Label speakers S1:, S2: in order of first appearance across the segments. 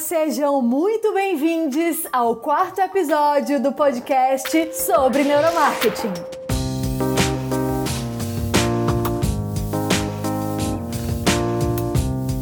S1: sejam muito bem-vindos ao quarto episódio do podcast sobre neuromarketing.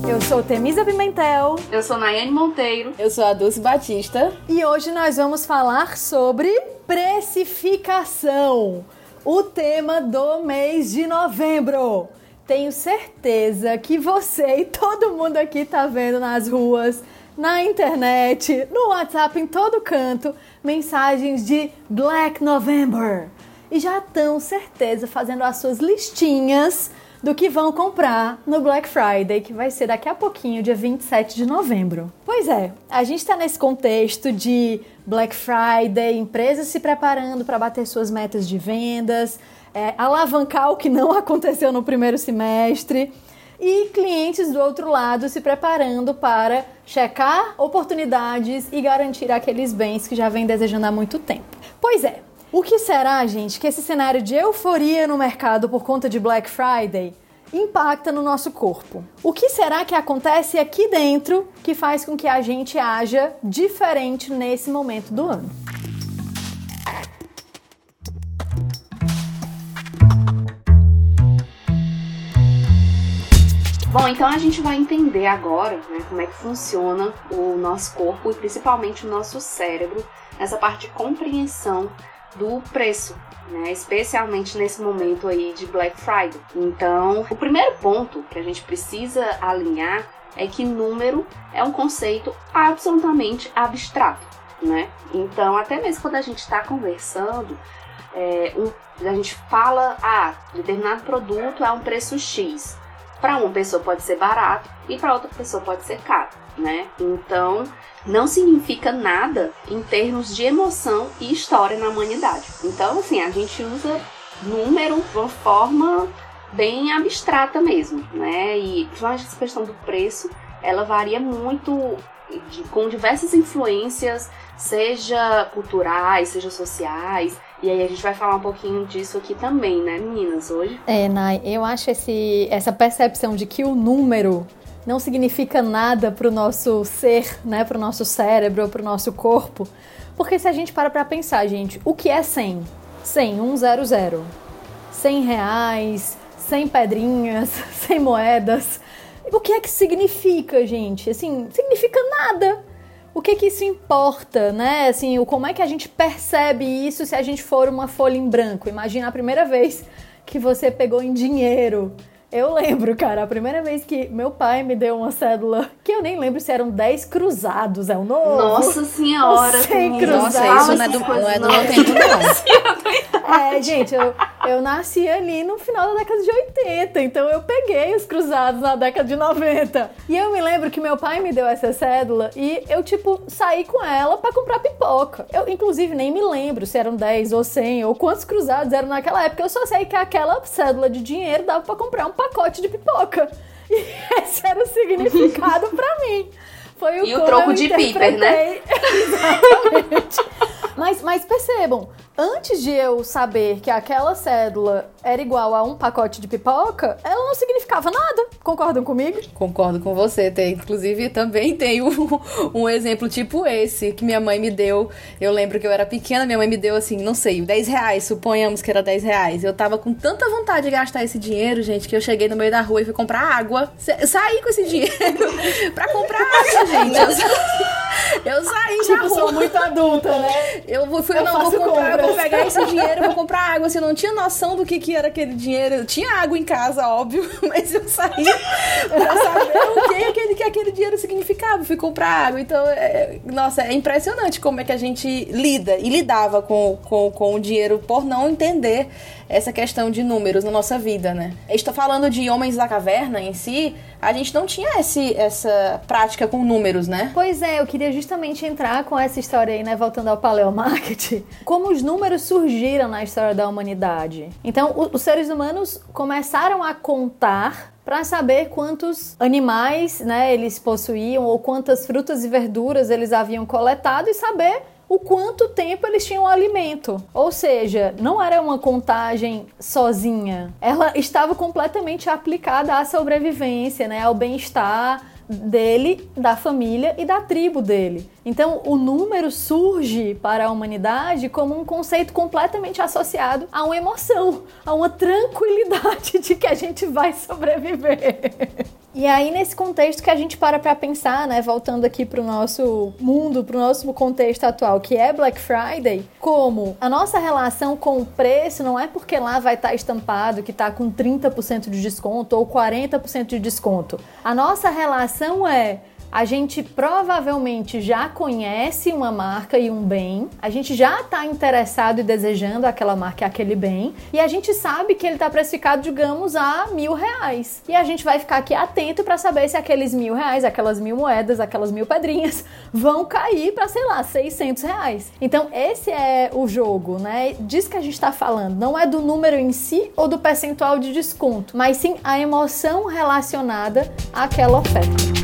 S1: Eu sou Temisa Pimentel.
S2: Eu sou Nayane Monteiro.
S3: Eu sou a Dulce Batista.
S1: E hoje nós vamos falar sobre precificação, o tema do mês de novembro. Tenho certeza que você e todo mundo aqui tá vendo nas ruas, na internet, no WhatsApp, em todo canto, mensagens de Black November. E já estão certeza fazendo as suas listinhas do que vão comprar no Black Friday, que vai ser daqui a pouquinho, dia 27 de novembro. Pois é, a gente está nesse contexto de Black Friday, empresas se preparando para bater suas metas de vendas, é, alavancar o que não aconteceu no primeiro semestre e clientes do outro lado se preparando para checar oportunidades e garantir aqueles bens que já vem desejando há muito tempo. Pois é, o que será, gente, que esse cenário de euforia no mercado por conta de Black Friday impacta no nosso corpo? O que será que acontece aqui dentro que faz com que a gente haja diferente nesse momento do ano?
S2: Bom, então a gente vai entender agora né, como é que funciona o nosso corpo e principalmente o nosso cérebro nessa parte de compreensão do preço, né, especialmente nesse momento aí de Black Friday. Então, o primeiro ponto que a gente precisa alinhar é que número é um conceito absolutamente abstrato, né? Então, até mesmo quando a gente está conversando, é, um, a gente fala, ah, determinado produto é um preço X para uma pessoa pode ser barato e para outra pessoa pode ser caro, né? Então, não significa nada em termos de emoção e história na humanidade. Então, assim, a gente usa número de uma forma bem abstrata mesmo, né? E principalmente essa questão do preço, ela varia muito com diversas influências, seja culturais, seja sociais, e aí a gente vai falar um pouquinho disso aqui também, né, meninas, hoje?
S1: É, Nai, eu acho esse, essa percepção de que o número não significa nada para o nosso ser, né, para o nosso cérebro, para o nosso corpo. Porque se a gente para para pensar, gente, o que é 100? 100, 100. 100 reais, 100 pedrinhas, 100 moedas. O que é que significa, gente? Assim, significa nada o que que isso importa, né? Assim, o como é que a gente percebe isso se a gente for uma folha em branco? Imagina a primeira vez que você pegou em dinheiro eu lembro, cara, a primeira vez que meu pai me deu uma cédula, que eu nem lembro se eram 10 cruzados, é o novo.
S2: Nossa senhora,
S1: 100 cruzados.
S3: Nossa, isso não é do, não é do meu tempo, não.
S1: É, gente, eu, eu nasci ali no final da década de 80, então eu peguei os cruzados na década de 90. E eu me lembro que meu pai me deu essa cédula e eu, tipo, saí com ela para comprar pipoca. Eu, inclusive, nem me lembro se eram 10 ou 100 ou quantos cruzados eram naquela época. Eu só sei que aquela cédula de dinheiro dava para comprar um pacote de pipoca. E esse era o significado para mim. Foi o
S2: e o troco de piper, né?
S1: Exatamente. mas, mas percebam, antes de eu saber que aquela cédula era igual a um pacote de pipoca, ela não significava nada. Concordam comigo?
S3: Concordo com você. Tem, inclusive, também tem um, um exemplo tipo esse que minha mãe me deu. Eu lembro que eu era pequena, minha mãe me deu assim, não sei, 10 reais, suponhamos que era 10 reais. Eu tava com tanta vontade de gastar esse dinheiro, gente, que eu cheguei no meio da rua e fui comprar água. Saí com esse dinheiro pra comprar água, gente. Eu, eu saí
S1: tipo,
S3: na rua.
S1: sou muito adulta, né?
S3: Eu fui,
S1: Eu
S3: não, vou comprar,
S1: compras.
S3: Vou pegar esse dinheiro, vou comprar água. Assim, eu não tinha noção do que, que era aquele dinheiro. Eu tinha água em casa, óbvio, mas eu saí pra saber o que aquele, que aquele dinheiro significava. Fui comprar água. Então, é, nossa, é impressionante como é que a gente lida e lidava com, com, com o dinheiro por não entender essa questão de números na nossa vida, né? Estou falando de Homens da Caverna em si, a gente não tinha esse, essa prática com números, né?
S1: Pois é, eu queria justamente entrar com essa história aí, né, voltando ao paleomarketing, como os números surgiram na história da humanidade. Então, o- os seres humanos começaram a contar para saber quantos animais, né, eles possuíam ou quantas frutas e verduras eles haviam coletado e saber o quanto tempo eles tinham alimento. Ou seja, não era uma contagem sozinha. Ela estava completamente aplicada à sobrevivência, né, ao bem-estar dele, da família e da tribo dele. Então, o número surge para a humanidade como um conceito completamente associado a uma emoção, a uma tranquilidade de que a gente vai sobreviver. E aí, nesse contexto que a gente para para pensar, né, voltando aqui para o nosso mundo, para o nosso contexto atual, que é Black Friday, como a nossa relação com o preço não é porque lá vai estar tá estampado que está com 30% de desconto ou 40% de desconto. A nossa relação é a gente provavelmente já conhece uma marca e um bem, a gente já está interessado e desejando aquela marca e aquele bem, e a gente sabe que ele está precificado, digamos, a mil reais. E a gente vai ficar aqui atento para saber se aqueles mil reais, aquelas mil moedas, aquelas mil pedrinhas vão cair para, sei lá, 600 reais. Então, esse é o jogo, né? Diz que a gente está falando. Não é do número em si ou do percentual de desconto, mas sim a emoção relacionada àquela oferta.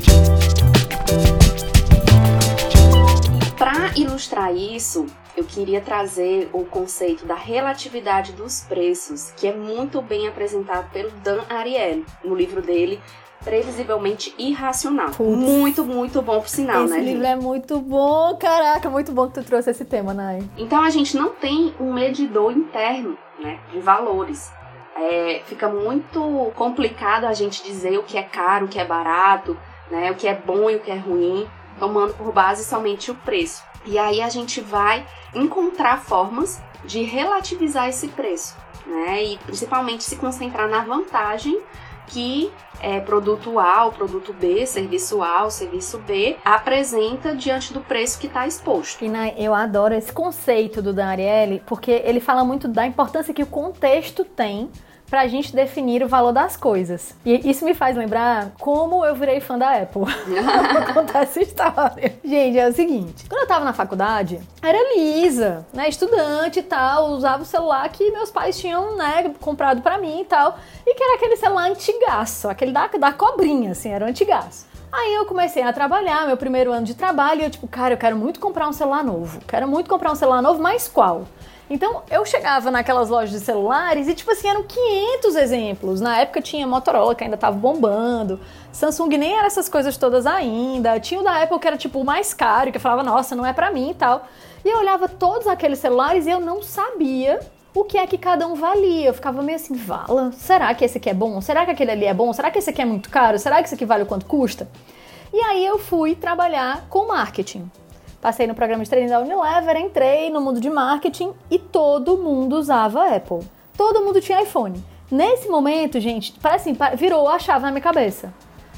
S2: Para ilustrar isso, eu queria trazer o conceito da relatividade dos preços, que é muito bem apresentado pelo Dan Ariely no livro dele Previsivelmente Irracional. Putz. Muito, muito bom por sinal,
S1: esse
S2: né?
S1: Esse livro é muito bom, caraca, muito bom que tu trouxe esse tema, Nai.
S2: Então a gente não tem um medidor interno, né, de valores. É, fica muito complicado a gente dizer o que é caro, o que é barato, né, o que é bom e o que é ruim, tomando por base somente o preço. E aí a gente vai encontrar formas de relativizar esse preço, né, e principalmente se concentrar na vantagem que é, produto A, produto B, serviço A, serviço B, apresenta diante do preço que está exposto.
S1: E eu adoro esse conceito do Dan Ariely, porque ele fala muito da importância que o contexto tem para a gente definir o valor das coisas. E isso me faz lembrar como eu virei fã da Apple. Vou contar essa história. Gente, é o seguinte: quando eu tava na faculdade, era lisa, né? Estudante e tal, usava o celular que meus pais tinham, né, comprado para mim e tal. E que era aquele celular antigaço, aquele da, da cobrinha, assim, era um antigaço. Aí eu comecei a trabalhar, meu primeiro ano de trabalho, e eu tipo, cara, eu quero muito comprar um celular novo. Quero muito comprar um celular novo, mas qual? Então eu chegava naquelas lojas de celulares e, tipo assim, eram 500 exemplos. Na época tinha Motorola, que ainda tava bombando. Samsung nem era essas coisas todas ainda. Tinha o da Apple que era, tipo, o mais caro, que eu falava, nossa, não é pra mim e tal. E eu olhava todos aqueles celulares e eu não sabia o que é que cada um valia. Eu ficava meio assim, vala, será que esse aqui é bom? Será que aquele ali é bom? Será que esse aqui é muito caro? Será que esse aqui vale o quanto custa? E aí eu fui trabalhar com marketing. Passei no programa de treino da Unilever, entrei no mundo de marketing e todo mundo usava Apple. Todo mundo tinha iPhone. Nesse momento, gente, parece assim, virou a chave na minha cabeça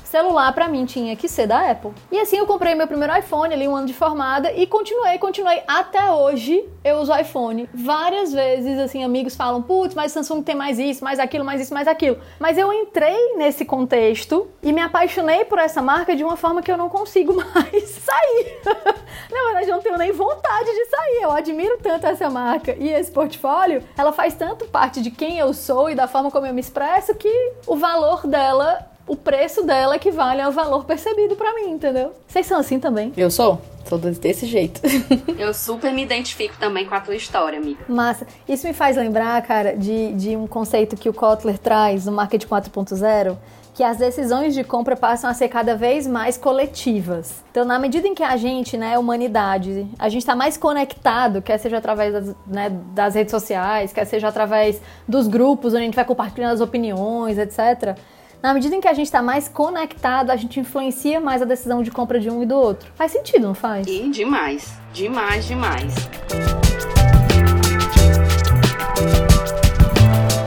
S1: celular para mim tinha que ser da Apple. E assim eu comprei meu primeiro iPhone ali, um ano de formada, e continuei, continuei. Até hoje eu uso iPhone. Várias vezes, assim, amigos falam, putz, mas Samsung tem mais isso, mais aquilo, mais isso, mais aquilo. Mas eu entrei nesse contexto e me apaixonei por essa marca de uma forma que eu não consigo mais sair. Na verdade, eu não tenho nem vontade de sair. Eu admiro tanto essa marca e esse portfólio. Ela faz tanto parte de quem eu sou e da forma como eu me expresso que o valor dela o preço dela equivale ao valor percebido para mim, entendeu? Vocês são assim também?
S3: Eu sou. Sou desse jeito.
S2: Eu super me identifico também com a tua história, amiga.
S1: Massa. Isso me faz lembrar, cara, de, de um conceito que o Kotler traz no Market 4.0, que as decisões de compra passam a ser cada vez mais coletivas. Então, na medida em que a gente, né, humanidade, a gente está mais conectado, quer seja através das, né, das redes sociais, quer seja através dos grupos onde a gente vai compartilhando as opiniões, etc na medida em que a gente está mais conectado, a gente influencia mais a decisão de compra de um e do outro. Faz sentido, não faz?
S2: E demais. Demais, demais.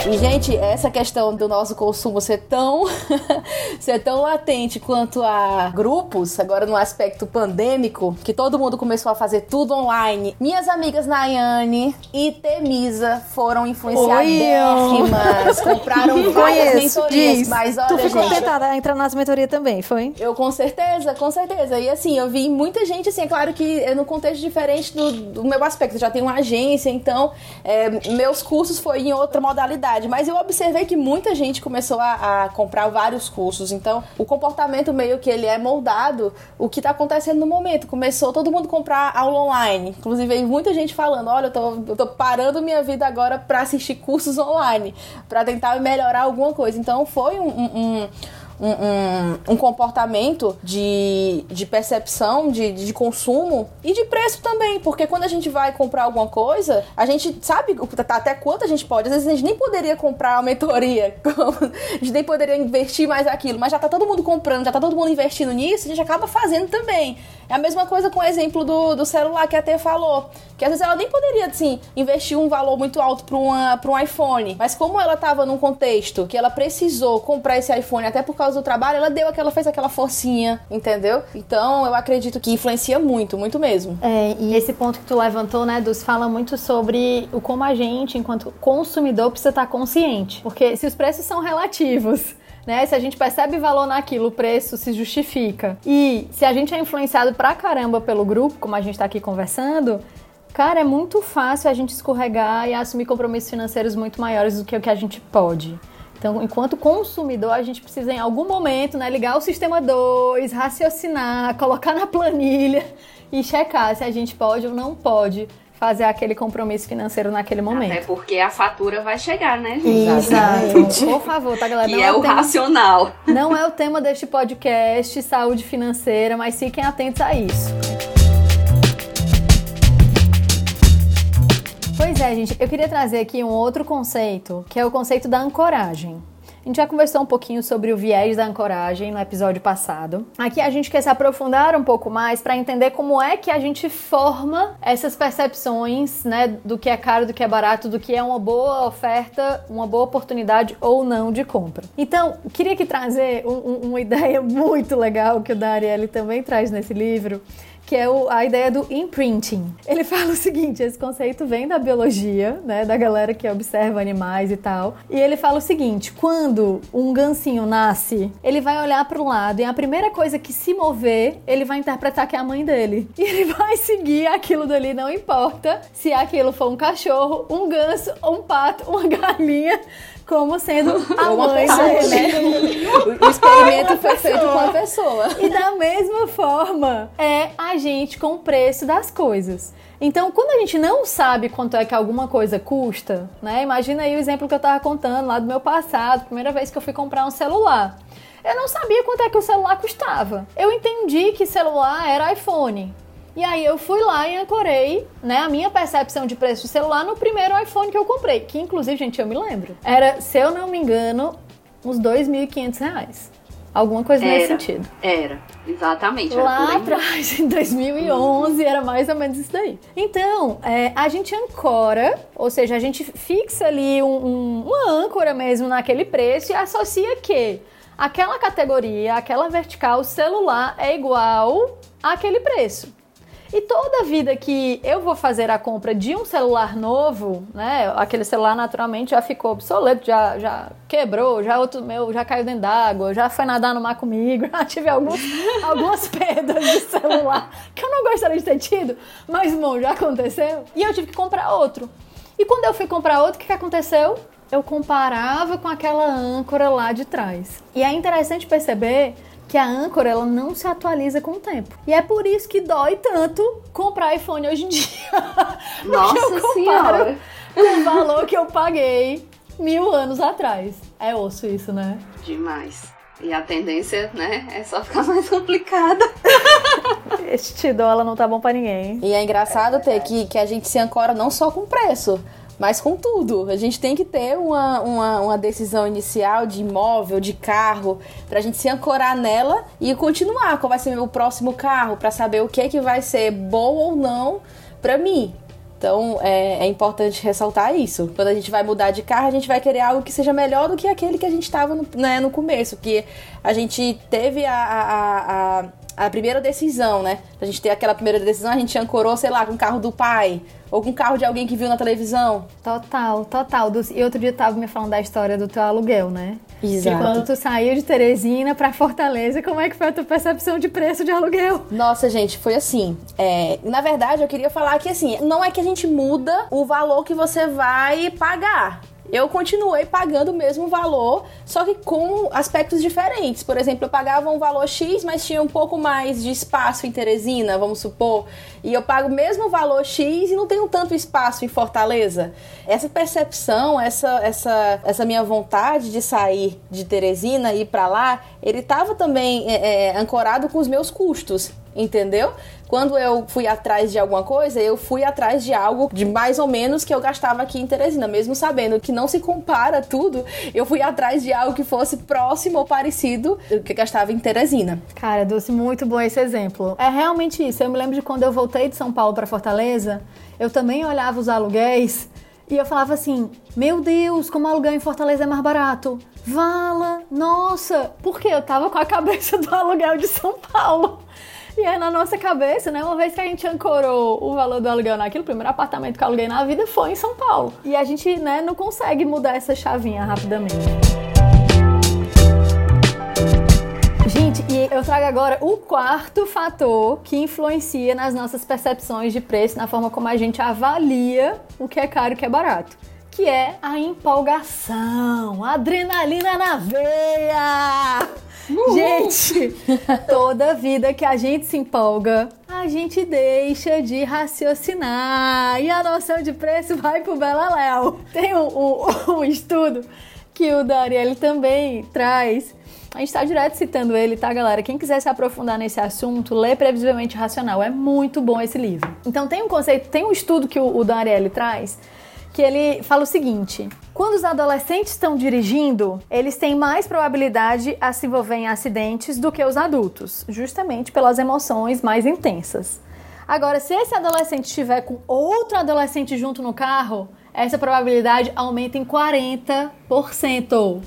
S3: E, gente, essa questão do nosso consumo ser tão, ser tão latente quanto a grupos, agora no aspecto pandêmico, que todo mundo começou a fazer tudo online. Minhas amigas Nayane e Temisa foram influenciadíssimas, compraram várias mentorias. Diz. Mas olha,
S1: tu ficou
S3: gente,
S1: tentada a entrar nas mentorias também, foi?
S3: Eu com certeza, com certeza. E assim, eu vi muita gente, assim, é claro que é no contexto diferente do, do meu aspecto. Eu já tenho uma agência, então é, meus cursos foi em outra modalidade mas eu observei que muita gente começou a, a, comprar vários cursos. Então, o comportamento meio que ele é moldado o que está acontecendo no momento. Começou todo mundo comprar aula online. Inclusive, muita gente falando: olha, eu tô, eu tô parando minha vida agora para assistir cursos online, para tentar melhorar alguma coisa. Então, foi um, um um, um, um comportamento de, de percepção, de, de consumo e de preço também. Porque quando a gente vai comprar alguma coisa, a gente sabe até quanto a gente pode. Às vezes a gente nem poderia comprar uma mentoria, a gente nem poderia investir mais aquilo, mas já tá todo mundo comprando, já tá todo mundo investindo nisso, a gente acaba fazendo também. É a mesma coisa com o exemplo do, do celular que a T falou. Que às vezes ela nem poderia, assim, investir um valor muito alto para um iPhone. Mas como ela estava num contexto que ela precisou comprar esse iPhone até por causa do trabalho, ela deu aquela, fez aquela forcinha, entendeu? Então eu acredito que influencia muito, muito mesmo.
S1: É, e esse ponto que tu levantou, né, Dus, fala muito sobre o como a gente, enquanto consumidor, precisa estar consciente. Porque se os preços são relativos né? Se a gente percebe valor naquilo, o preço se justifica. E se a gente é influenciado pra caramba pelo grupo, como a gente tá aqui conversando, cara, é muito fácil a gente escorregar e assumir compromissos financeiros muito maiores do que o que a gente pode. Então, enquanto consumidor, a gente precisa em algum momento, né, ligar o sistema 2, raciocinar, colocar na planilha e checar se a gente pode ou não pode fazer aquele compromisso financeiro naquele momento.
S2: Até porque a fatura vai chegar, né,
S1: gente? Exato. Por favor, tá, galera?
S2: Que não é, é o tema, racional.
S1: Não é o tema deste podcast, saúde financeira, mas fiquem atentos a isso. Pois é, gente, eu queria trazer aqui um outro conceito, que é o conceito da ancoragem. A gente já conversou um pouquinho sobre o viés da ancoragem no episódio passado. Aqui a gente quer se aprofundar um pouco mais para entender como é que a gente forma essas percepções, né, do que é caro, do que é barato, do que é uma boa oferta, uma boa oportunidade ou não de compra. Então, queria aqui trazer um, um, uma ideia muito legal que o Darielle também traz nesse livro, que é o, a ideia do imprinting. Ele fala o seguinte: esse conceito vem da biologia, né, da galera que observa animais e tal. E ele fala o seguinte: quando um gancinho nasce, ele vai olhar para o lado e a primeira coisa que se mover, ele vai interpretar que é a mãe dele. E ele vai seguir aquilo dali, não importa se aquilo for um cachorro, um ganso, um pato, uma galinha como sendo a uma mãe
S3: né? o experimento foi feito com a pessoa.
S1: E da mesma forma, é a gente com o preço das coisas. Então, quando a gente não sabe quanto é que alguma coisa custa, né? Imagina aí o exemplo que eu tava contando lá do meu passado, primeira vez que eu fui comprar um celular. Eu não sabia quanto é que o celular custava. Eu entendi que celular era iPhone. E aí eu fui lá e ancorei, né, a minha percepção de preço de celular no primeiro iPhone que eu comprei, que inclusive, gente, eu me lembro. Era, se eu não me engano, uns R$ 2.500. Alguma coisa
S2: era,
S1: nesse sentido.
S2: Era, exatamente.
S1: Lá atrás, em 2011, era mais ou menos isso daí. Então, é, a gente ancora, ou seja, a gente fixa ali um, um, uma âncora mesmo naquele preço e associa que aquela categoria, aquela vertical celular é igual àquele preço. E toda vida que eu vou fazer a compra de um celular novo, né? Aquele celular naturalmente já ficou obsoleto, já, já quebrou, já outro meu já caiu dentro d'água, já foi nadar no mar comigo, já tive alguns, algumas perdas de celular que eu não gostaria de ter tido, mas bom, já aconteceu. E eu tive que comprar outro. E quando eu fui comprar outro, o que, que aconteceu? Eu comparava com aquela âncora lá de trás. E é interessante perceber que a âncora ela não se atualiza com o tempo. E é por isso que dói tanto comprar iPhone hoje em dia.
S2: Nossa eu senhora!
S1: Com o valor que eu paguei mil anos atrás. É osso isso, né?
S2: Demais. E a tendência, né, é só ficar mais complicada.
S1: este dólar não tá bom para ninguém.
S3: E é engraçado ter que, que a gente se ancora não só com preço, mas com tudo, a gente tem que ter uma, uma, uma decisão inicial de imóvel, de carro, pra gente se ancorar nela e continuar. Qual vai ser o próximo carro, para saber o que, que vai ser bom ou não pra mim. Então é, é, importante ressaltar isso. Quando a gente vai mudar de carro, a gente vai querer algo que seja melhor do que aquele que a gente estava no, né, no começo. Que a gente teve a, a, a, a primeira decisão, né? A gente ter aquela primeira decisão, a gente ancorou, sei lá, com o carro do pai ou com o carro de alguém que viu na televisão.
S1: Total, total. E outro dia eu tava me falando da história do teu aluguel, né?
S3: Exato.
S1: E quando tu saiu de Teresina para Fortaleza, como é que foi a tua percepção de preço de aluguel?
S3: Nossa, gente, foi assim. É, na verdade, eu queria falar que assim, não é que a gente muda o valor que você vai pagar eu continuei pagando o mesmo valor, só que com aspectos diferentes. Por exemplo, eu pagava um valor X, mas tinha um pouco mais de espaço em Teresina, vamos supor, e eu pago o mesmo valor X e não tenho tanto espaço em Fortaleza. Essa percepção, essa, essa, essa minha vontade de sair de Teresina e ir para lá, ele estava também é, é, ancorado com os meus custos, entendeu? Quando eu fui atrás de alguma coisa, eu fui atrás de algo de mais ou menos que eu gastava aqui em Teresina, mesmo sabendo que não se compara tudo, eu fui atrás de algo que fosse próximo ou parecido do que eu gastava em Teresina.
S1: Cara, Dulce, muito bom esse exemplo. É realmente isso. Eu me lembro de quando eu voltei de São Paulo para Fortaleza, eu também olhava os aluguéis e eu falava assim: Meu Deus, como aluguel em Fortaleza é mais barato. Vala, nossa, porque eu tava com a cabeça do aluguel de São Paulo. E aí, na nossa cabeça, né, uma vez que a gente ancorou o valor do aluguel naquilo, o primeiro apartamento que eu aluguei na vida foi em São Paulo. E a gente, né, não consegue mudar essa chavinha rapidamente. Gente, e eu trago agora o quarto fator que influencia nas nossas percepções de preço, na forma como a gente avalia o que é caro e o que é barato. Que é a empolgação, a adrenalina na veia! Gente, toda vida que a gente se empolga, a gente deixa de raciocinar e a noção de preço vai pro Beleléu. Tem um, um, um estudo que o Dariel também traz a gente está direto citando ele, tá, galera? Quem quiser se aprofundar nesse assunto, lê Previsivelmente Racional. É muito bom esse livro. Então, tem um conceito, tem um estudo que o, o traz, que ele fala o seguinte: quando os adolescentes estão dirigindo, eles têm mais probabilidade a se envolver em acidentes do que os adultos, justamente pelas emoções mais intensas. Agora, se esse adolescente estiver com outro adolescente junto no carro, essa probabilidade aumenta em 40%.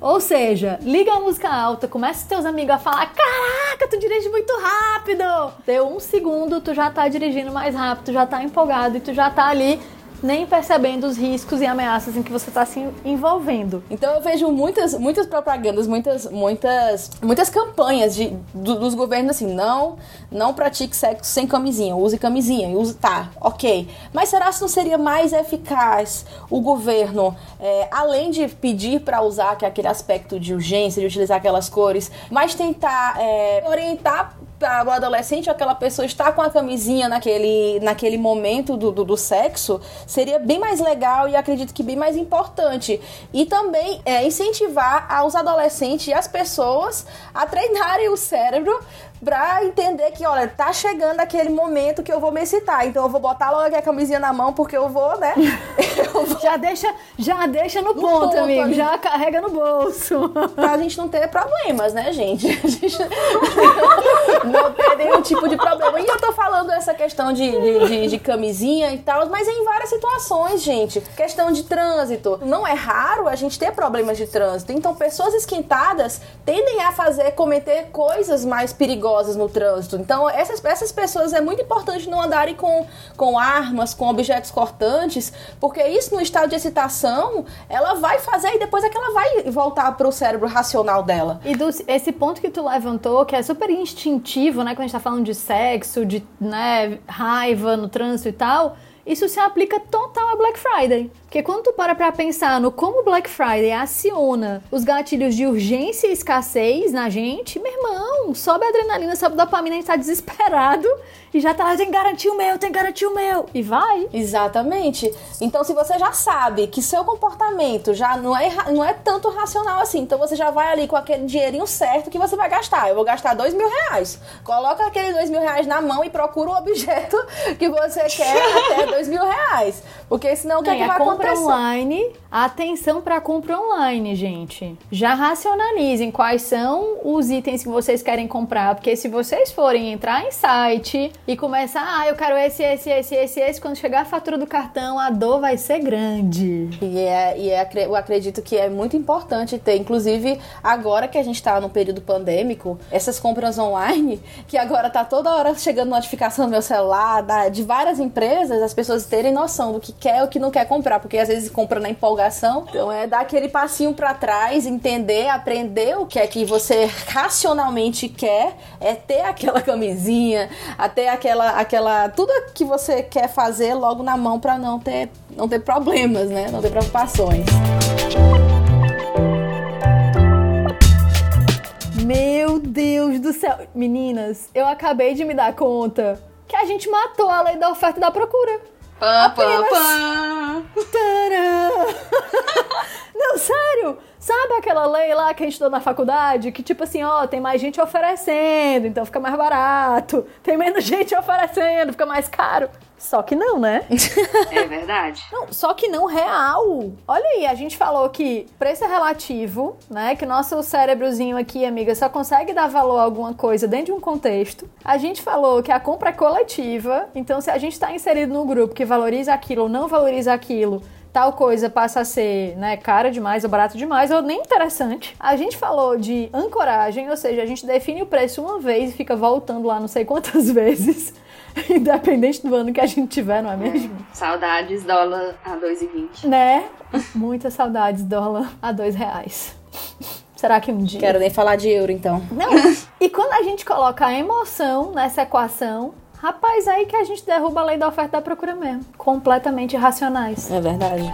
S1: Ou seja, liga a música alta, começa os teus amigos a falar: Caraca, tu dirige muito rápido! Deu um segundo, tu já tá dirigindo mais rápido, tu já tá empolgado e tu já tá ali nem percebendo os riscos e ameaças em que você está se envolvendo.
S3: Então eu vejo muitas, muitas propagandas, muitas, muitas, muitas campanhas de, do, dos governos assim, não, não pratique sexo sem camisinha, use camisinha, use, tá, ok. Mas será que não seria mais eficaz o governo, é, além de pedir para usar que é aquele aspecto de urgência, de utilizar aquelas cores, mas tentar é, orientar o adolescente, aquela pessoa estar com a camisinha naquele, naquele momento do, do, do, sexo, seria bem mais legal e acredito que bem mais importante. E também é, incentivar aos adolescentes e as pessoas a treinarem o cérebro pra entender que, olha, tá chegando aquele momento que eu vou me excitar. Então eu vou botar logo aqui a camisinha na mão, porque eu vou, né?
S1: Eu vou... Já deixa, já deixa no, no ponto, ponto, amigo. Amigo. Já carrega no bolso.
S3: Pra gente não ter problemas, né, gente? A gente não ter nenhum tipo de problema. E eu tô falando essa questão de, de, de, de camisinha e tal, mas em várias situações, gente. Questão de trânsito. Não é raro a gente ter problemas de trânsito. Então, pessoas esquentadas tendem a fazer, cometer coisas mais perigosas perigosas no trânsito. Então, essas, essas pessoas é muito importante não andarem com, com armas, com objetos cortantes, porque isso no estado de excitação, ela vai fazer e depois é que ela vai voltar para o cérebro racional dela.
S1: E do, esse ponto que tu levantou, que é super instintivo, né, quando a gente tá falando de sexo, de né, raiva no trânsito e tal, isso se aplica total a Black Friday. Porque quando tu para pra pensar no como Black Friday aciona os gatilhos de urgência e escassez na gente, meu irmão, sobe a adrenalina, sobe a dopamina, a gente tá desesperado e já tá lá, tem que garantir o meu, tem que garantir o meu. E vai.
S3: Exatamente. Então, se você já sabe que seu comportamento já não é, não é tanto racional assim, então você já vai ali com aquele dinheirinho certo que você vai gastar. Eu vou gastar dois mil reais. Coloca aquele dois mil reais na mão e procura o objeto que você quer até dois mil reais. Porque senão o que, é que vai acontecer?
S1: Compra online, atenção para compra online, gente. Já racionalizem quais são os itens que vocês querem comprar, porque se vocês forem entrar em site e começar, ah, eu quero esse, esse, esse, esse, esse, quando chegar a fatura do cartão, a dor vai ser grande.
S3: E, é, e é, eu acredito que é muito importante ter, inclusive agora que a gente está no período pandêmico, essas compras online, que agora tá toda hora chegando notificação no meu celular, da, de várias empresas, as pessoas terem noção do que quer e o que não quer comprar, porque porque às vezes compra na empolgação. Então é dar aquele passinho para trás, entender, aprender o que é que você racionalmente quer, é ter aquela camisinha, até aquela aquela tudo que você quer fazer logo na mão para não ter não ter problemas, né? Não ter preocupações.
S1: Meu Deus do céu. Meninas, eu acabei de me dar conta que a gente matou a lei da oferta e da procura.
S2: Pã, pã, pã.
S1: Não, sério. Sabe aquela lei lá que a gente estudou na faculdade? Que tipo assim, ó, tem mais gente oferecendo, então fica mais barato. Tem menos gente oferecendo, fica mais caro. Só que não, né?
S2: É verdade.
S1: Não, só que não real. Olha aí, a gente falou que preço é relativo, né? Que nosso cérebrozinho aqui, amiga, só consegue dar valor a alguma coisa dentro de um contexto. A gente falou que a compra é coletiva, então se a gente está inserido no grupo que valoriza aquilo ou não valoriza aquilo, tal coisa passa a ser né, cara demais ou barato demais ou nem interessante. A gente falou de ancoragem, ou seja, a gente define o preço uma vez e fica voltando lá não sei quantas vezes. Independente do ano que a gente tiver, não é mesmo?
S2: É. Saudades dólar a 2,20.
S1: Né? Muitas saudades dólar a 2 reais. Será que um dia?
S3: Quero nem falar de euro, então.
S1: Não. E quando a gente coloca a emoção nessa equação, rapaz, aí que a gente derruba a lei da oferta e da procura mesmo. Completamente irracionais.
S3: É verdade.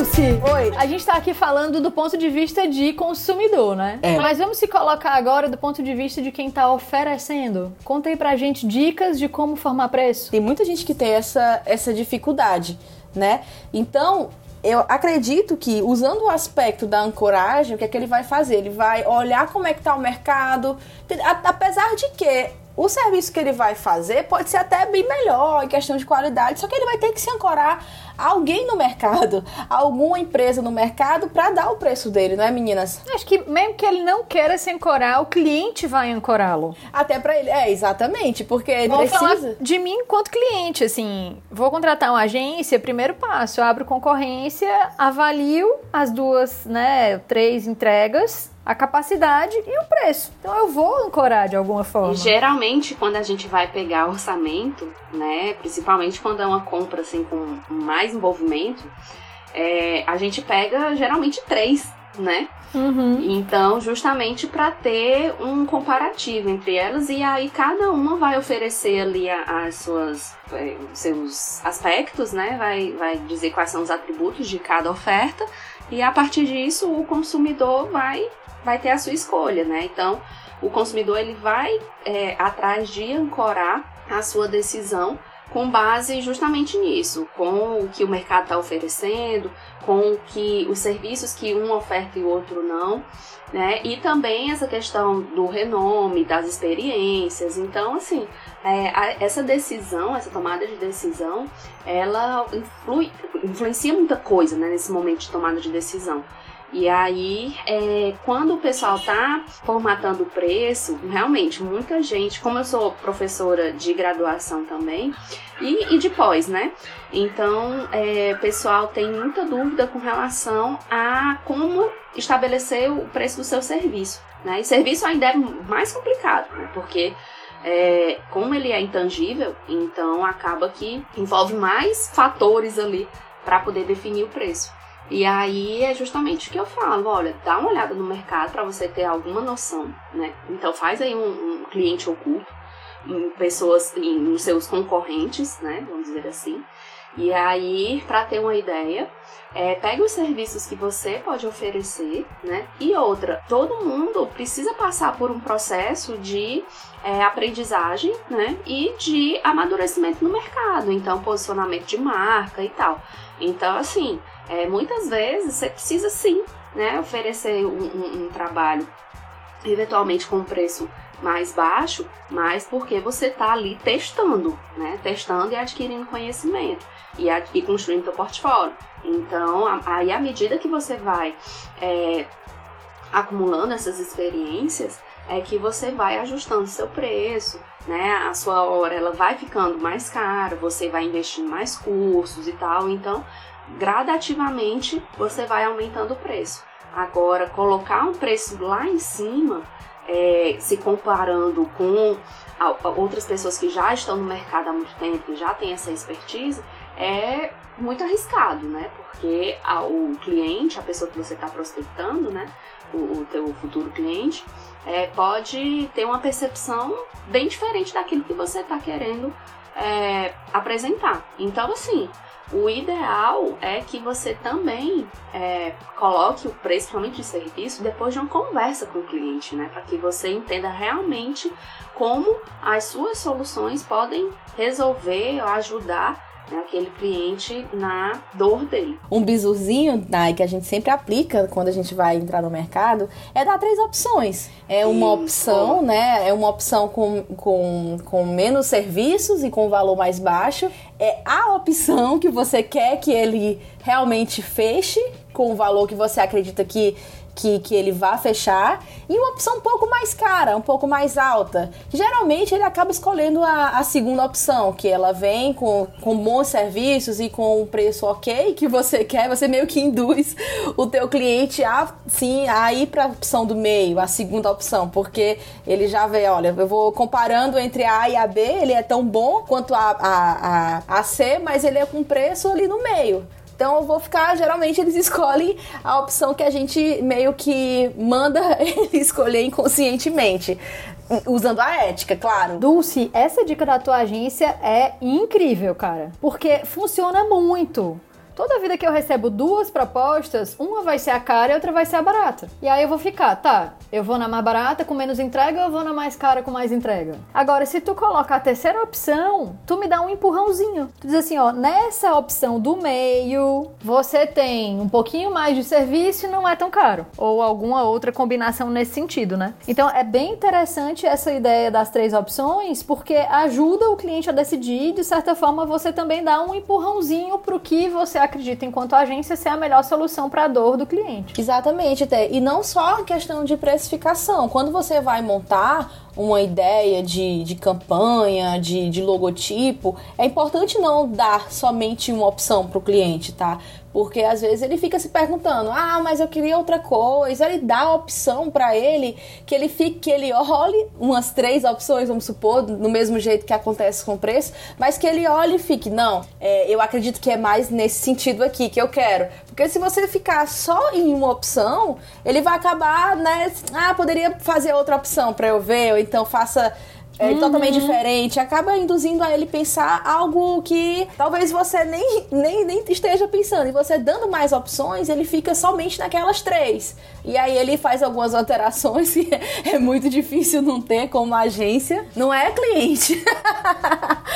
S1: Dulce,
S3: Oi.
S1: a gente tá aqui falando do ponto de vista de consumidor, né?
S3: É.
S1: Mas vamos se colocar agora do ponto de vista de quem tá oferecendo. Conta aí pra gente dicas de como formar preço.
S3: Tem muita gente que tem essa, essa dificuldade, né? Então, eu acredito que usando o aspecto da ancoragem, o que é que ele vai fazer? Ele vai olhar como é que tá o mercado, apesar de que o serviço que ele vai fazer pode ser até bem melhor em questão de qualidade, só que ele vai ter que se ancorar alguém no mercado, alguma empresa no mercado para dar o preço dele, não é, meninas?
S1: Acho que mesmo que ele não queira se ancorar, o cliente vai ancorá-lo.
S3: Até para ele, é exatamente, porque ele
S1: Vou
S3: precisa.
S1: falar de mim enquanto cliente, assim, vou contratar uma agência, primeiro passo, eu abro concorrência, avalio as duas, né, três entregas, a capacidade e o preço. Então eu vou ancorar de alguma forma.
S2: E geralmente, quando a gente vai pegar orçamento, né, principalmente quando é uma compra assim com mais envolvimento, é, a gente pega geralmente três, né?
S1: Uhum.
S2: Então, justamente para ter um comparativo entre elas e aí cada uma vai oferecer ali as suas os seus aspectos, né? Vai, vai dizer quais são os atributos de cada oferta e a partir disso o consumidor vai vai ter a sua escolha, né? Então, o consumidor ele vai eh, atrás de ancorar a sua decisão com base justamente nisso, com o que o mercado está oferecendo, com que os serviços que um oferta e o outro não, né? E também essa questão do renome, das experiências. Então, assim, é, essa decisão, essa tomada de decisão, ela influi, influencia muita coisa, né? Nesse momento de tomada de decisão. E aí, é, quando o pessoal tá formatando o preço, realmente, muita gente, como eu sou professora de graduação também, e, e de pós, né? Então, é, pessoal tem muita dúvida com relação a como estabelecer o preço do seu serviço. Né? E serviço ainda é mais complicado, né? porque é, como ele é intangível, então acaba que envolve mais fatores ali para poder definir o preço. E aí é justamente o que eu falo, olha, dá uma olhada no mercado para você ter alguma noção, né? Então faz aí um, um cliente oculto, em pessoas, em, nos seus concorrentes, né? Vamos dizer assim. E aí, para ter uma ideia, é, pegue os serviços que você pode oferecer, né? E outra, todo mundo precisa passar por um processo de é, aprendizagem, né? E de amadurecimento no mercado, então posicionamento de marca e tal. Então, assim, é, muitas vezes você precisa sim, né? Oferecer um, um- um trabalho eventualmente com um preço mais baixo, mas porque você está ali testando, né? Testando e adquirindo conhecimento e, e construindo seu portfólio. Então, aí à medida que você vai é, acumulando essas experiências, é que você vai ajustando seu preço, né? A sua hora ela vai ficando mais cara, você vai investindo mais cursos e tal. Então, gradativamente você vai aumentando o preço. Agora, colocar um preço lá em cima é, se comparando com outras pessoas que já estão no mercado há muito tempo, que já têm essa expertise, é muito arriscado, né? Porque a, o cliente, a pessoa que você está prospectando, né? O, o teu futuro cliente, é, pode ter uma percepção bem diferente daquilo que você está querendo é, apresentar. Então, assim, o ideal é que você também é, coloque o preço, principalmente de serviço, depois de uma conversa com o cliente, né? Para que você entenda realmente como as suas soluções podem resolver ou ajudar né, aquele cliente na dor dele.
S3: Um bizuzinho, Dai, que a gente sempre aplica quando a gente vai entrar no mercado, é dar três opções. É uma Isso. opção, né? É uma opção com, com, com menos serviços e com valor mais baixo. É a opção que você quer que ele realmente feche com o valor que você acredita que que, que ele vá fechar e uma opção um pouco mais cara, um pouco mais alta. Geralmente ele acaba escolhendo a, a segunda opção, que ela vem com, com bons serviços e com um preço ok que você quer, você meio que induz o teu cliente a sim a ir para a opção do meio, a segunda opção, porque ele já vê, olha, eu vou comparando entre a A e a B, ele é tão bom quanto a, a, a, a C, mas ele é com preço ali no meio. Então eu vou ficar, geralmente eles escolhem a opção que a gente meio que manda ele escolher inconscientemente. Usando a ética, claro.
S1: Dulce, essa dica da tua agência é incrível, cara. Porque funciona muito. Toda vida que eu recebo duas propostas, uma vai ser a cara e outra vai ser a barata. E aí eu vou ficar, tá, eu vou na mais barata com menos entrega ou eu vou na mais cara com mais entrega? Agora, se tu colocar a terceira opção, tu me dá um empurrãozinho. Tu diz assim, ó, nessa opção do meio, você tem um pouquinho mais de serviço e não é tão caro. Ou alguma outra combinação nesse sentido, né? Então é bem interessante essa ideia das três opções, porque ajuda o cliente a decidir, de certa forma você também dá um empurrãozinho pro que você acredita, enquanto agência, ser a melhor solução para a dor do cliente.
S3: Exatamente, até. E não só a questão de precificação. Quando você vai montar uma ideia de, de campanha, de, de logotipo, é importante não dar somente uma opção para o cliente, tá? Porque às vezes ele fica se perguntando: "Ah, mas eu queria outra coisa". Ele dá a opção para ele que ele fique que ele olhe umas três opções, vamos supor, no mesmo jeito que acontece com o preço, mas que ele olhe e fique: "Não, é, eu acredito que é mais nesse sentido aqui que eu quero". Porque se você ficar só em uma opção, ele vai acabar, né, ah, poderia fazer outra opção para eu ver, ou então faça é, uhum. totalmente diferente, acaba induzindo a ele pensar algo que talvez você nem, nem, nem esteja pensando. E você dando mais opções, ele fica somente naquelas três. E aí ele faz algumas alterações que é muito difícil não ter como agência. Não é cliente.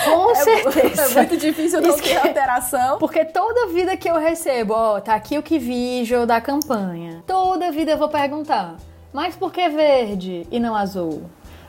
S1: Com é, certeza.
S3: É muito difícil não ter alteração.
S1: Porque toda vida que eu recebo, ó, tá aqui o que vijo da campanha. Toda vida eu vou perguntar, mas por que verde e não azul?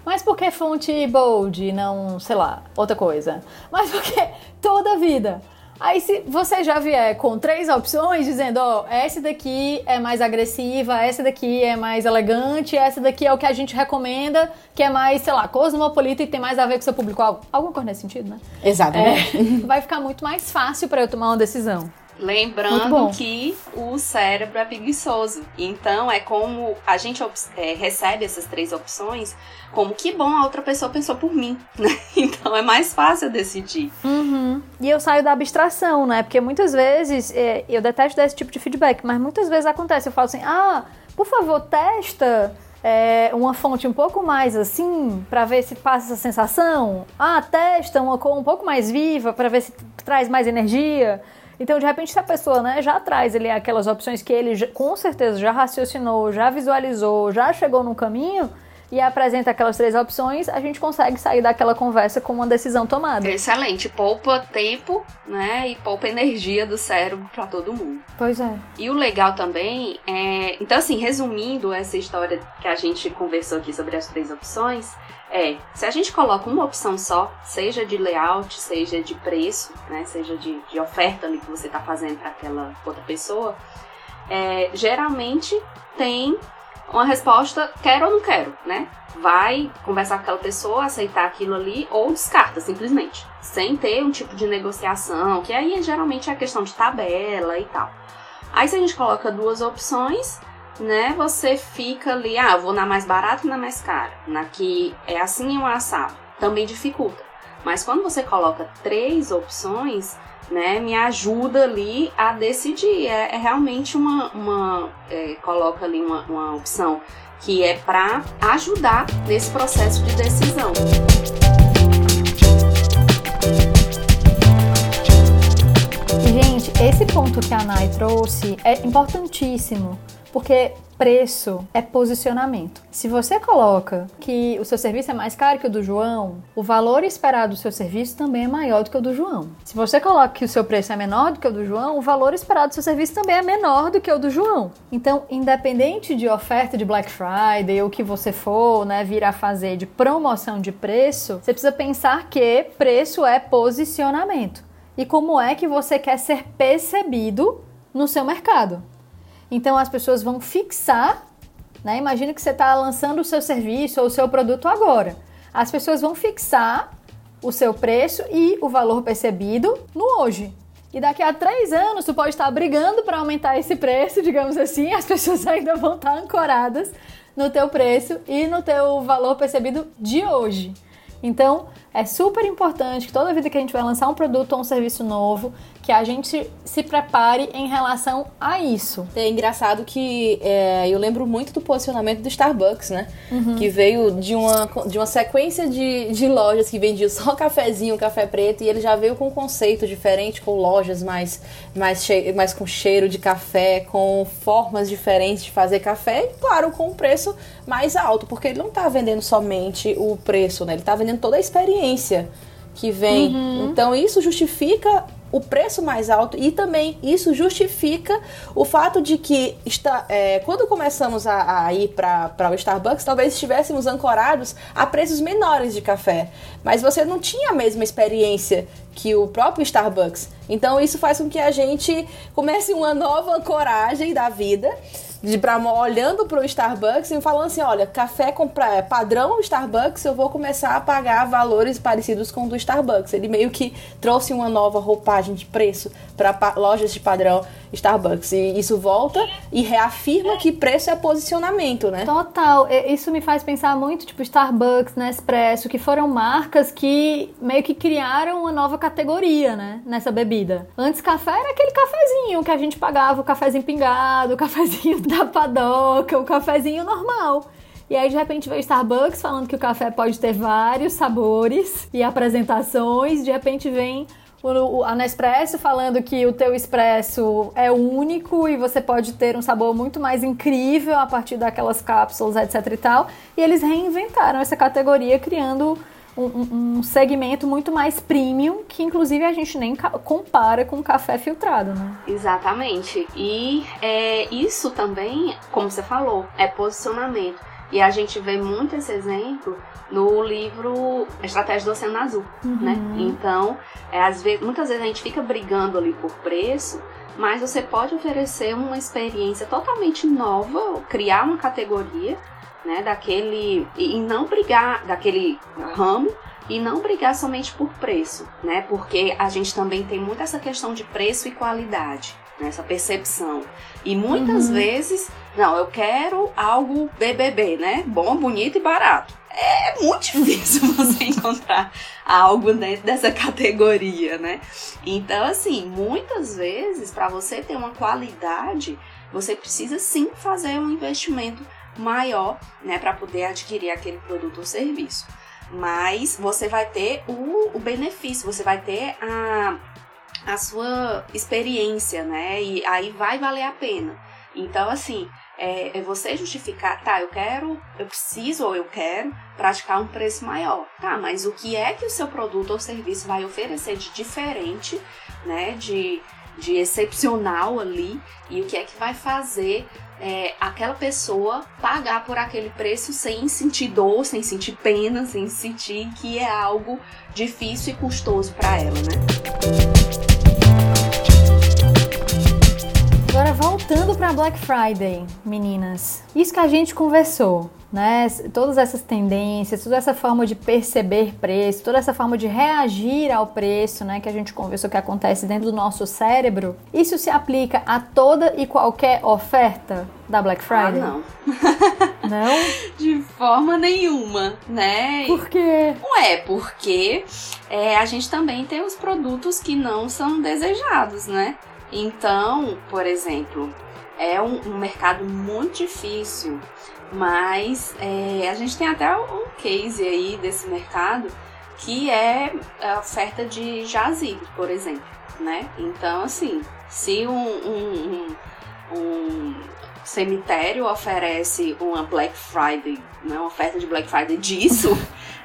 S1: Mas por que fonte bold não, sei lá, outra coisa? Mas por que toda a vida? Aí se você já vier com três opções dizendo, ó, oh, essa daqui é mais agressiva, essa daqui é mais elegante, essa daqui é o que a gente recomenda, que é mais, sei lá, cosmopolita e tem mais a ver com seu público-alvo. Alguma coisa nesse sentido, né?
S3: Exatamente.
S1: É, vai ficar muito mais fácil para eu tomar uma decisão.
S2: Lembrando que o cérebro é preguiçoso. Então é como a gente é, recebe essas três opções, como que bom a outra pessoa pensou por mim, né? Então é mais fácil decidir.
S1: Uhum. E eu saio da abstração, né? Porque muitas vezes é, eu detesto dar esse tipo de feedback, mas muitas vezes acontece. Eu falo assim, ah, por favor, testa é, uma fonte um pouco mais assim, para ver se passa essa sensação. Ah, testa uma cor um pouco mais viva, para ver se traz mais energia. Então, de repente, se a pessoa né, já traz ali aquelas opções que ele com certeza já raciocinou, já visualizou, já chegou no caminho e apresenta aquelas três opções, a gente consegue sair daquela conversa com uma decisão tomada.
S2: Excelente, poupa tempo, né, e poupa energia do cérebro para todo mundo.
S1: Pois é.
S2: E o legal também é, então assim, resumindo essa história que a gente conversou aqui sobre as três opções, é, se a gente coloca uma opção só, seja de layout, seja de preço, né, seja de, de oferta ali que você está fazendo para aquela outra pessoa, é, geralmente tem uma resposta quero ou não quero, né? Vai conversar com aquela pessoa, aceitar aquilo ali ou descarta simplesmente, sem ter um tipo de negociação, que aí geralmente é questão de tabela e tal. Aí se a gente coloca duas opções, né, você fica ali, ah, vou na mais barata e na mais cara. Na que é assim e um assado. Também dificulta. Mas quando você coloca três opções, né, me ajuda ali a decidir. É, é realmente uma. uma é, coloca ali uma, uma opção que é para ajudar nesse processo de decisão.
S1: Gente, esse ponto que a Nai trouxe é importantíssimo, porque preço é posicionamento. Se você coloca que o seu serviço é mais caro que o do João, o valor esperado do seu serviço também é maior do que o do João. Se você coloca que o seu preço é menor do que o do João, o valor esperado do seu serviço também é menor do que o do João. Então, independente de oferta de Black Friday ou o que você for, né, vir a fazer de promoção de preço, você precisa pensar que preço é posicionamento. E como é que você quer ser percebido no seu mercado? Então as pessoas vão fixar, né? Imagina que você está lançando o seu serviço ou o seu produto agora. As pessoas vão fixar o seu preço e o valor percebido no hoje. E daqui a três anos, tu pode estar brigando para aumentar esse preço, digamos assim, as pessoas ainda vão estar ancoradas no teu preço e no teu valor percebido de hoje. Então, é super importante que toda vida que a gente vai lançar um produto ou um serviço novo, que a gente se prepare em relação a isso.
S3: É engraçado que é, eu lembro muito do posicionamento do Starbucks, né? Uhum. Que veio de uma, de uma sequência de, de lojas que vendiam só cafezinho, café preto, e ele já veio com um conceito diferente, com lojas mais, mais, mais com cheiro de café, com formas diferentes de fazer café, e claro, com um preço mais alto, porque ele não está vendendo somente o preço, né? Ele está vendendo toda a experiência que vem. Uhum. Então isso justifica o preço mais alto e também isso justifica o fato de que está, é, quando começamos a, a ir para o Starbucks, talvez estivéssemos ancorados a preços menores de café, mas você não tinha a mesma experiência que o próprio Starbucks. Então isso faz com que a gente comece uma nova ancoragem da vida de pra, olhando pro Starbucks e falando assim, olha, café comprar é, padrão Starbucks, eu vou começar a pagar valores parecidos com o do Starbucks. Ele meio que trouxe uma nova roupagem de preço para lojas de padrão Starbucks. E isso volta e reafirma que preço é posicionamento, né?
S1: Total. Isso me faz pensar muito, tipo, Starbucks, Nespresso, que foram marcas que meio que criaram uma nova categoria, né? Nessa bebida. Antes, café era aquele cafezinho que a gente pagava, o cafezinho pingado, o cafezinho da padoca, o cafezinho normal. E aí, de repente, veio Starbucks falando que o café pode ter vários sabores e apresentações. De repente, vem o, a Nespresso falando que o teu expresso é único e você pode ter um sabor muito mais incrível a partir daquelas cápsulas, etc e tal. E eles reinventaram essa categoria criando um, um, segmento muito mais premium, que inclusive a gente nem compara com café filtrado, né?
S2: Exatamente. E é, isso também, como você falou, é posicionamento. E a gente vê muito esse exemplo no livro Estratégia do Oceano Azul, uhum. né? Então, é, às vezes, muitas vezes a gente fica brigando ali por preço, mas você pode oferecer uma experiência totalmente nova, criar uma categoria, né, daquele e não brigar daquele ramo e não brigar somente por preço, né? Porque a gente também tem muito essa questão de preço e qualidade, né? essa percepção. E muitas uhum. vezes, não, eu quero algo BBB, né? Bom, bonito e barato é muito difícil você encontrar algo dentro dessa categoria, né? Então, assim, muitas vezes, para você ter uma qualidade, você precisa sim fazer um investimento maior, né, para poder adquirir aquele produto ou serviço. Mas você vai ter o, o benefício, você vai ter a, a sua experiência, né? E aí vai valer a pena. Então, assim, é, é, você justificar, tá, eu quero, eu preciso ou eu quero praticar um preço maior. Tá, mas o que é que o seu produto ou serviço vai oferecer de diferente, né, de, de excepcional ali, e o que é que vai fazer é, aquela pessoa pagar por aquele preço sem sentir dor, sem sentir pena, sem sentir que é algo difícil e custoso para ela, né?
S1: Voltando para Black Friday, meninas. Isso que a gente conversou, né? Todas essas tendências, toda essa forma de perceber preço, toda essa forma de reagir ao preço, né, que a gente conversou que acontece dentro do nosso cérebro, isso se aplica a toda e qualquer oferta da Black Friday?
S2: Ah, não.
S1: Não?
S2: De forma nenhuma, né?
S1: Por quê?
S2: Ué, porque é, a gente também tem os produtos que não são desejados, né? Então, por exemplo, é um, um mercado muito difícil, mas é, a gente tem até um case aí desse mercado que é a oferta de jazigo, por exemplo, né? Então, assim, se um, um, um, um cemitério oferece uma Black Friday, né, uma oferta de Black Friday disso,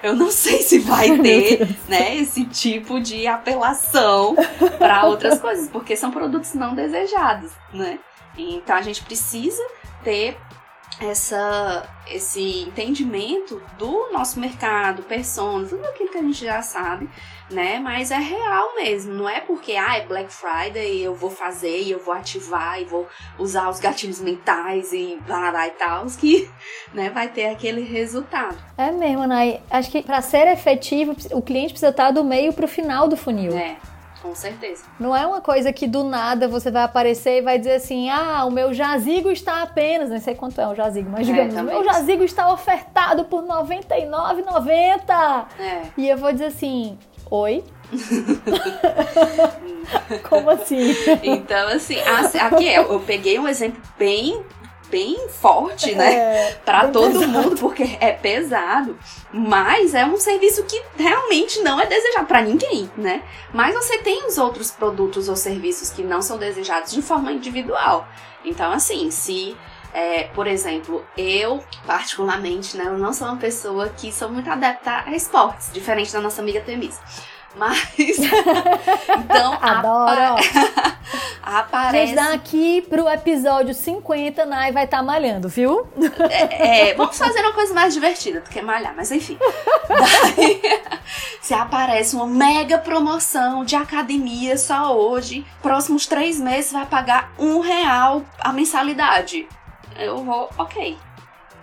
S2: eu não sei se vai ter, né, esse tipo de apelação para outras coisas, porque são produtos não desejados, né? Então a gente precisa ter essa, esse entendimento do nosso mercado, personas, tudo aquilo que a gente já sabe, né? Mas é real mesmo, não é porque ah, é Black Friday eu vou fazer e eu vou ativar e vou usar os gatilhos mentais e blá e tal, que né, vai ter aquele resultado.
S1: É mesmo, Nai. Acho que para ser efetivo, o cliente precisa estar do meio para o final do funil.
S2: É. Com certeza.
S1: Não é uma coisa que do nada você vai aparecer e vai dizer assim: ah, o meu jazigo está apenas, não sei quanto é o jazigo, mas é, digamos, o meu jazigo está ofertado por R$ 99,90. É. E eu vou dizer assim: oi? Como assim?
S2: Então, assim, aqui é, eu peguei um exemplo bem bem forte, né? É, para todo pesado. mundo, porque é pesado. Mas é um serviço que realmente não é desejado para ninguém, né? Mas você tem os outros produtos ou serviços que não são desejados de forma individual. Então, assim, se é, por exemplo, eu, particularmente, né, eu não sou uma pessoa que sou muito adepta a esportes, diferente da nossa amiga Temis. Mas. então.
S1: Adoro!
S2: aparece.
S1: Mas daqui pro episódio 50, Nai vai estar tá malhando, viu?
S2: É, é, vamos fazer uma coisa mais divertida do que malhar, mas enfim. Daí, se aparece uma mega promoção de academia só hoje, próximos três meses vai pagar um real a mensalidade. Eu vou, ok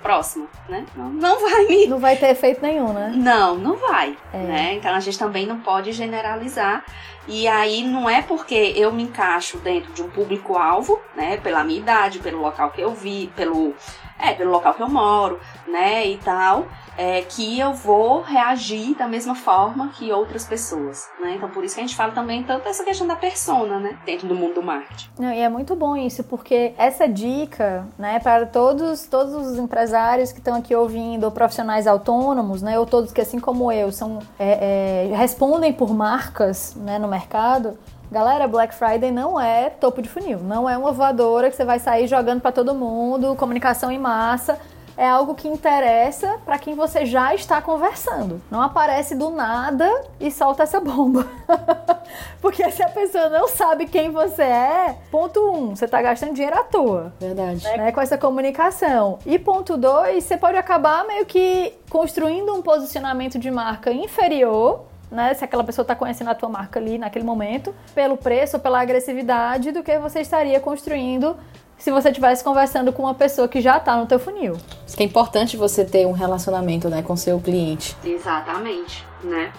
S2: próximo, né? Não, não vai me.
S1: Não vai ter efeito nenhum, né?
S2: Não, não vai. É. Né? Então a gente também não pode generalizar. E aí não é porque eu me encaixo dentro de um público-alvo, né? Pela minha idade, pelo local que eu vi, pelo. É, pelo local que eu moro, né? E tal é, que eu vou reagir da mesma forma que outras pessoas, né? Então por isso que a gente fala também tanto essa questão da persona, né? Dentro do mundo do marketing.
S1: Não, e é muito bom isso, porque essa dica, né, para todos, todos os empresários que estão aqui ouvindo, ou profissionais autônomos, né, ou todos que assim como eu são é, é, respondem por marcas, né, no mercado. Galera, Black Friday não é topo de funil, não é uma voadora que você vai sair jogando para todo mundo, comunicação em massa é algo que interessa para quem você já está conversando. Não aparece do nada e solta essa bomba. Porque se a pessoa não sabe quem você é, ponto um, você está gastando dinheiro à toa.
S3: Verdade.
S1: Né, com essa comunicação. E ponto dois, você pode acabar meio que construindo um posicionamento de marca inferior né, se aquela pessoa está conhecendo a tua marca ali naquele momento, pelo preço ou pela agressividade do que você estaria construindo se você estivesse conversando com uma pessoa que já está no teu funil.
S3: Isso que é importante você ter um relacionamento, né, com seu cliente.
S2: Exatamente, né?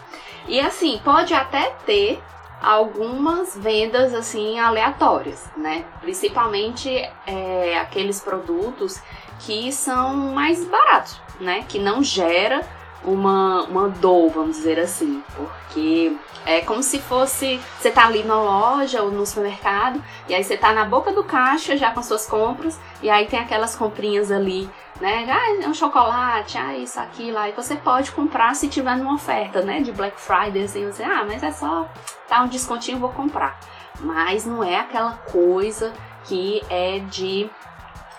S2: E assim, pode até ter algumas vendas assim aleatórias, né? Principalmente é, aqueles produtos que são mais baratos, né? Que não gera uma, uma dor, vamos dizer assim, porque é como se fosse você tá ali na loja ou no supermercado e aí você tá na boca do caixa já com suas compras e aí tem aquelas comprinhas ali, né? Ah, é um chocolate, ah, isso, aquilo, aí você pode comprar se tiver numa oferta, né? De Black Friday, assim, você, ah, mas é só tá um descontinho, vou comprar. Mas não é aquela coisa que é de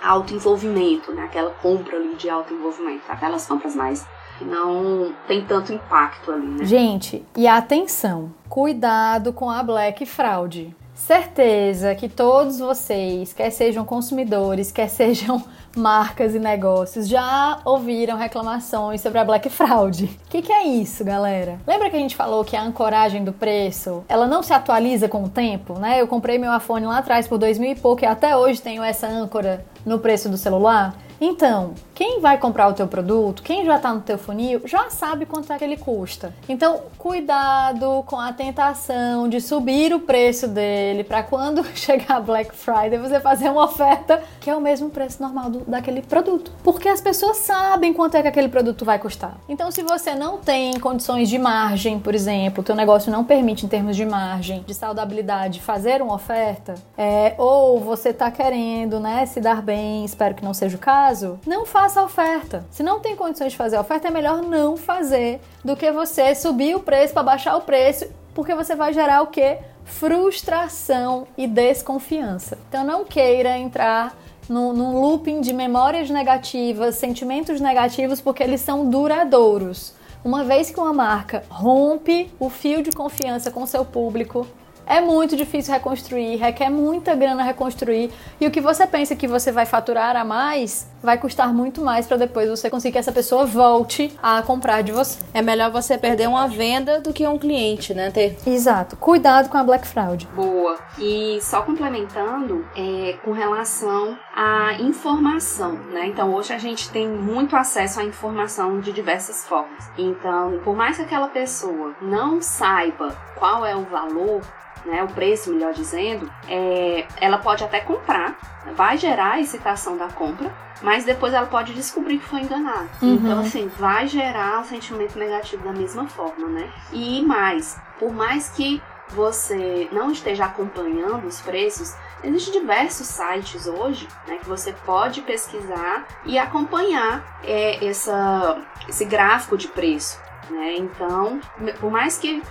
S2: alto envolvimento, né? Aquela compra ali de alto envolvimento. Aquelas compras mais não tem tanto impacto ali, né?
S1: Gente, e atenção, cuidado com a Black Fraud. certeza que todos vocês, quer sejam consumidores, quer sejam marcas e negócios, já ouviram reclamações sobre a Black Fraud. O que, que, é isso, galera? Lembra que a gente falou que a ancoragem do preço, ela não se atualiza com o tempo, né? Eu comprei meu iPhone lá atrás por dois mil e pouco e até hoje tenho essa âncora no preço do celular. Então, quem vai comprar o teu produto, quem já está no teu funil, já sabe quanto é que ele custa. Então, cuidado com a tentação de subir o preço dele para quando chegar Black Friday você fazer uma oferta que é o mesmo preço normal do, daquele produto. Porque as pessoas sabem quanto é que aquele produto vai custar. Então, se você não tem condições de margem, por exemplo, o teu negócio não permite em termos de margem, de saudabilidade, fazer uma oferta, é, ou você está querendo, né, se dar bem, espero que não seja o caso, não faça faça oferta. Se não tem condições de fazer oferta, é melhor não fazer do que você subir o preço para baixar o preço, porque você vai gerar o que? Frustração e desconfiança. Então não queira entrar num, num looping de memórias negativas, sentimentos negativos, porque eles são duradouros. Uma vez que uma marca rompe o fio de confiança com seu público, é muito difícil reconstruir, requer muita grana reconstruir. E o que você pensa que você vai faturar a mais vai custar muito mais para depois você conseguir que essa pessoa volte a comprar de você.
S3: É melhor você perder uma venda do que um cliente, né? Ter...
S1: Exato. Cuidado com a Black Fraud.
S2: Boa. E só complementando, é, com relação à informação, né? Então hoje a gente tem muito acesso à informação de diversas formas. Então, por mais que aquela pessoa não saiba qual é o valor né, o preço, melhor dizendo, é, ela pode até comprar, vai gerar a excitação da compra, mas depois ela pode descobrir que foi enganada. Uhum. Então, assim, vai gerar um sentimento negativo da mesma forma, né? E mais, por mais que você não esteja acompanhando os preços, existem diversos sites hoje né, que você pode pesquisar e acompanhar é, essa, esse gráfico de preço. Né? Então, por mais que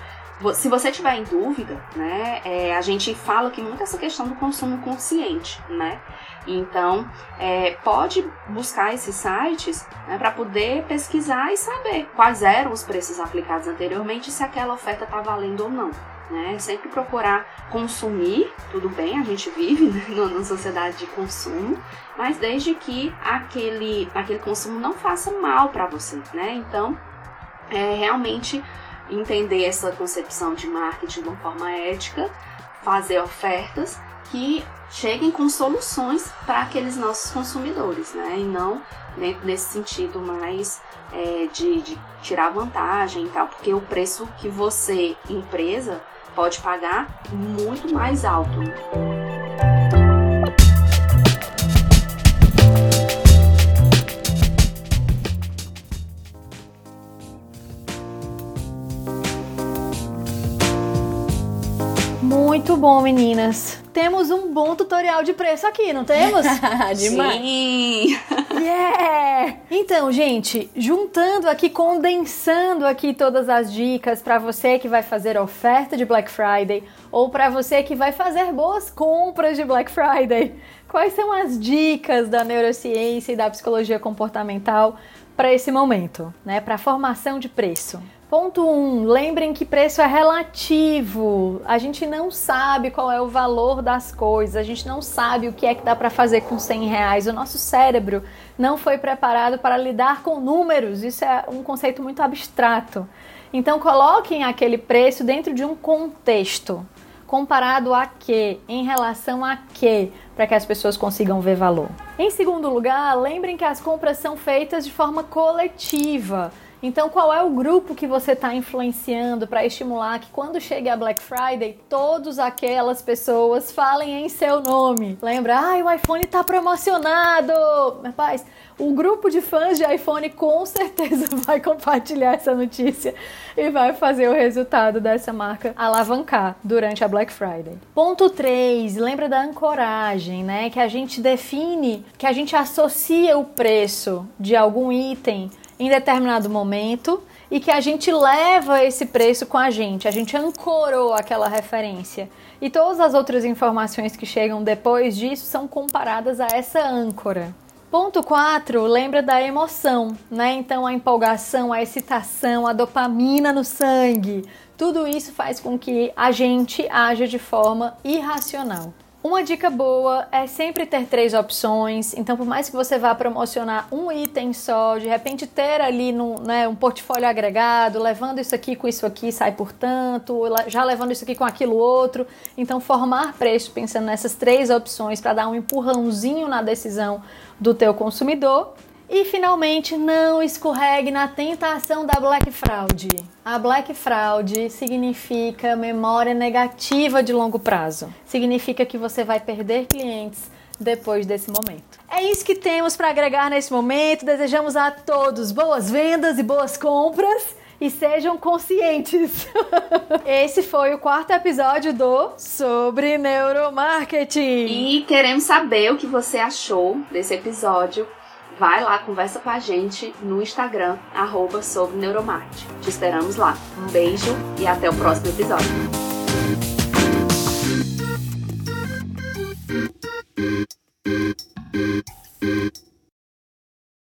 S2: se você tiver em dúvida, né, é, a gente fala que muito essa questão do consumo consciente, né? Então, é, pode buscar esses sites né, para poder pesquisar e saber quais eram os preços aplicados anteriormente, se aquela oferta está valendo ou não. Né? Sempre procurar consumir, tudo bem, a gente vive né, numa sociedade de consumo, mas desde que aquele, aquele consumo não faça mal para você, né? Então, é realmente entender essa concepção de marketing de uma forma ética, fazer ofertas que cheguem com soluções para aqueles nossos consumidores, né? E não nesse sentido mais é, de, de tirar vantagem e tal, porque o preço que você, empresa, pode pagar muito mais alto.
S1: Muito bom, meninas. Temos um bom tutorial de preço aqui, não temos?
S2: Demais. Sim.
S1: yeah! Então, gente, juntando aqui, condensando aqui todas as dicas para você que vai fazer oferta de Black Friday ou para você que vai fazer boas compras de Black Friday. Quais são as dicas da neurociência e da psicologia comportamental para esse momento, né? Para formação de preço? Ponto 1. Um, lembrem que preço é relativo. A gente não sabe qual é o valor das coisas, a gente não sabe o que é que dá para fazer com 100 reais. O nosso cérebro não foi preparado para lidar com números, isso é um conceito muito abstrato. Então, coloquem aquele preço dentro de um contexto. Comparado a quê? Em relação a quê? Para que as pessoas consigam ver valor. Em segundo lugar, lembrem que as compras são feitas de forma coletiva. Então, qual é o grupo que você está influenciando para estimular que quando chegue a Black Friday, todas aquelas pessoas falem em seu nome? Lembra? Ai, o iPhone está promocionado! Rapaz, o grupo de fãs de iPhone com certeza vai compartilhar essa notícia e vai fazer o resultado dessa marca alavancar durante a Black Friday. Ponto 3, lembra da ancoragem, né? Que a gente define, que a gente associa o preço de algum item em determinado momento e que a gente leva esse preço com a gente, a gente ancorou aquela referência. E todas as outras informações que chegam depois disso são comparadas a essa âncora. Ponto 4, lembra da emoção, né? Então a empolgação, a excitação, a dopamina no sangue, tudo isso faz com que a gente haja de forma irracional. Uma dica boa é sempre ter três opções. Então, por mais que você vá promocionar um item só, de repente ter ali no, né, um portfólio agregado, levando isso aqui com isso aqui sai por tanto, já levando isso aqui com aquilo outro. Então, formar preço pensando nessas três opções para dar um empurrãozinho na decisão do teu consumidor e finalmente, não escorregue na tentação da Black Fraud. A Black Fraud significa memória negativa de longo prazo. Significa que você vai perder clientes depois desse momento. É isso que temos para agregar nesse momento. Desejamos a todos boas vendas e boas compras e sejam conscientes. Esse foi o quarto episódio do Sobre Neuromarketing.
S2: E queremos saber o que você achou desse episódio Vai lá, conversa com a gente no Instagram, arroba sobre Neuromarte. Te esperamos lá. Um beijo e até o próximo episódio.